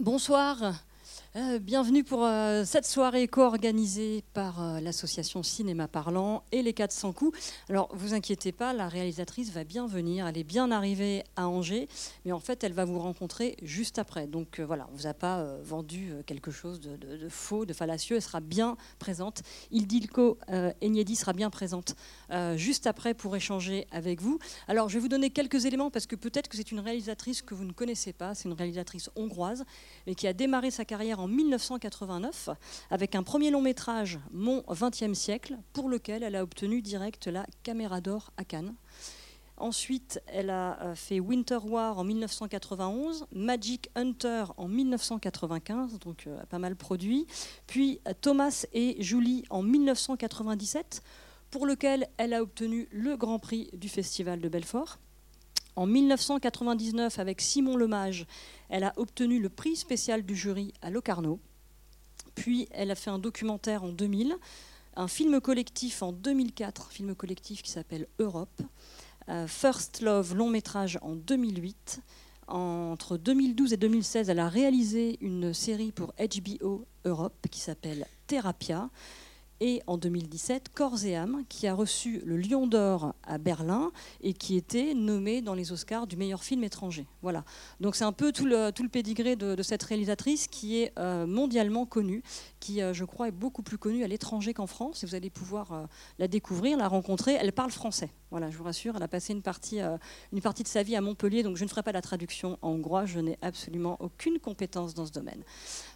Bonsoir. Euh, bienvenue pour euh, cette soirée co-organisée par euh, l'association Cinéma Parlant et les 400 coups. Alors, vous inquiétez pas, la réalisatrice va bien venir, elle est bien arrivée à Angers, mais en fait, elle va vous rencontrer juste après. Donc voilà, on vous a pas vendu quelque chose de, faux, de fallacieux, elle sera bien présente. Ildilko Enyedi sera bien présente juste après pour échanger avec vous. Alors, je vais vous donner quelques éléments parce que peut-être que c'est une réalisatrice que vous ne connaissez pas, c'est une réalisatrice hongroise, mais qui a démarré sa carrière en 1989 avec un premier long métrage, Mon 20e siècle, pour lequel elle a obtenu direct la Caméra d'or à Cannes. Ensuite, elle a euh, fait Winter War en 1991, Magic Hunter en 1995, donc euh, pas mal produit, puis Thomas et Julie en 1997, pour lequel elle a obtenu le Grand Prix du Festival de Belfort. En 1999, avec Simon Lemage, elle a obtenu le prix spécial du jury à Locarno. Puis elle a fait un documentaire en 2000, un film collectif en 2004, un film collectif qui s'appelle Europe. Euh, First Love, long métrage en 2008. Entre 2012 et 2016, elle a réalisé une série pour HBO Europe qui s'appelle Therapia et en 2017 Corps et âme, qui a reçu le Lion d'Or à Berlin et qui était nommé dans les Oscars du meilleur film étranger. Voilà. Donc c'est un peu tout le, tout le pédigré de, cette réalisatrice qui est euh, mondialement connue, qui euh, je crois est beaucoup plus connue à l'étranger qu'en France. Et vous allez pouvoir euh, la découvrir, la rencontrer. Elle parle français. Voilà, je vous rassure, elle a passé une partie, une partie de sa vie à Montpellier, donc je ne ferai pas la traduction en hongrois. Je n'ai absolument aucune compétence dans ce domaine.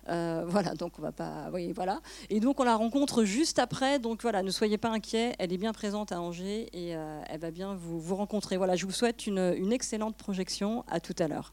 voilà, donc on va pas. Oui, voilà. Et donc on la rencontre juste après. Donc voilà, ne soyez pas inquiets, elle est bien présente à Angers et euh, elle va bien vous, rencontrer. Voilà, je vous souhaite une excellente projection. À tout à l'heure.